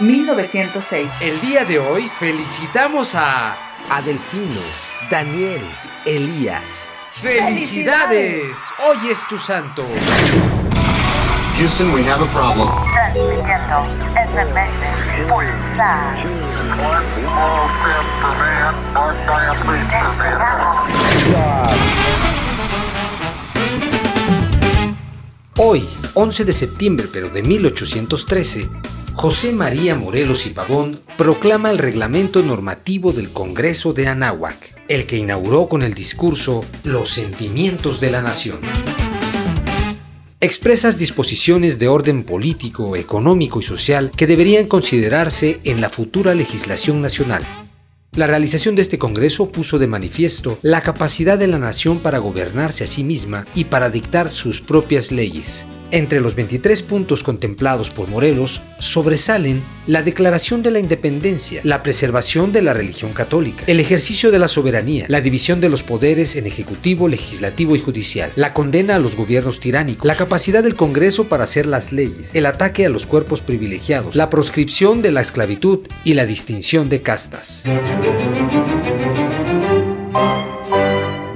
1906. El día de hoy felicitamos a Adelfino, Daniel, Elías. ¡Felicidades! Hoy es tu santo. Houston, we have a problem. Transmitiendo SMS Pulsar. Hoy, 11 de septiembre pero de 1813, José María Morelos y Pavón proclama el reglamento normativo del Congreso de Anáhuac, el que inauguró con el discurso Los sentimientos de la nación. Expresas disposiciones de orden político, económico y social que deberían considerarse en la futura legislación nacional, la realización de este Congreso puso de manifiesto la capacidad de la nación para gobernarse a sí misma y para dictar sus propias leyes. Entre los 23 puntos contemplados por Morelos sobresalen la declaración de la independencia, la preservación de la religión católica, el ejercicio de la soberanía, la división de los poderes en ejecutivo, legislativo y judicial, la condena a los gobiernos tiránicos, la capacidad del Congreso para hacer las leyes, el ataque a los cuerpos privilegiados, la proscripción de la esclavitud y la distinción de castas.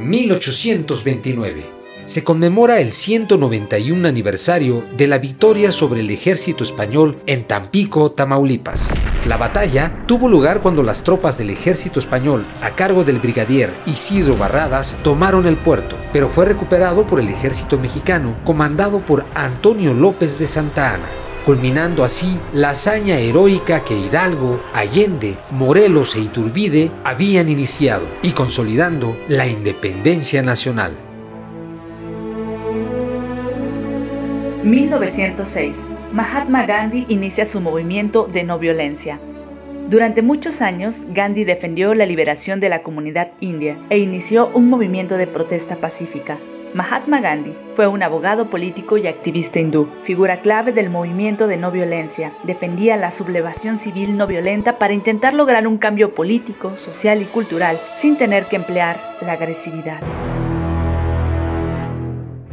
1829 se conmemora el 191 aniversario de la victoria sobre el ejército español en Tampico, Tamaulipas. La batalla tuvo lugar cuando las tropas del ejército español, a cargo del brigadier Isidro Barradas, tomaron el puerto, pero fue recuperado por el ejército mexicano, comandado por Antonio López de Santa Ana culminando así la hazaña heroica que Hidalgo, Allende, Morelos e Iturbide habían iniciado y consolidando la independencia nacional. 1906. Mahatma Gandhi inicia su movimiento de no violencia. Durante muchos años, Gandhi defendió la liberación de la comunidad india e inició un movimiento de protesta pacífica. Mahatma Gandhi fue un abogado político y activista hindú, figura clave del movimiento de no violencia. Defendía la sublevación civil no violenta para intentar lograr un cambio político, social y cultural sin tener que emplear la agresividad.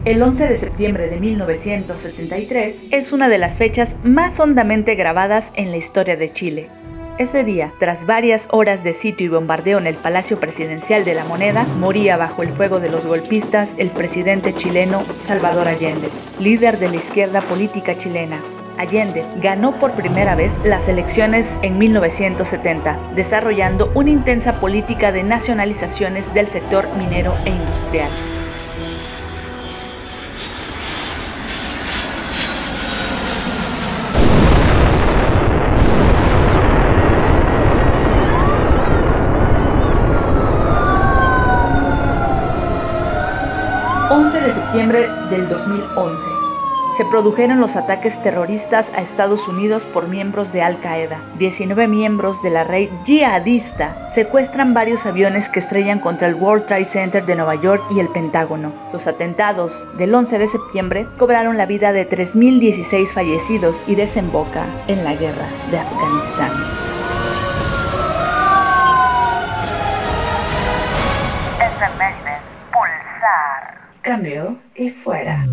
El 11 de septiembre de 1973 es una de las fechas más hondamente grabadas en la historia de Chile. Ese día, tras varias horas de sitio y bombardeo en el Palacio Presidencial de la Moneda, moría bajo el fuego de los golpistas el presidente chileno Salvador Allende, líder de la izquierda política chilena. Allende ganó por primera vez las elecciones en 1970, desarrollando una intensa política de nacionalizaciones del sector minero e industrial. 11 de septiembre del 2011. Se produjeron los ataques terroristas a Estados Unidos por miembros de Al Qaeda. 19 miembros de la red yihadista secuestran varios aviones que estrellan contra el World Trade Center de Nueva York y el Pentágono. Los atentados del 11 de septiembre cobraron la vida de 3.016 fallecidos y desemboca en la guerra de Afganistán. SMS Pulsar. Cambio y fuera.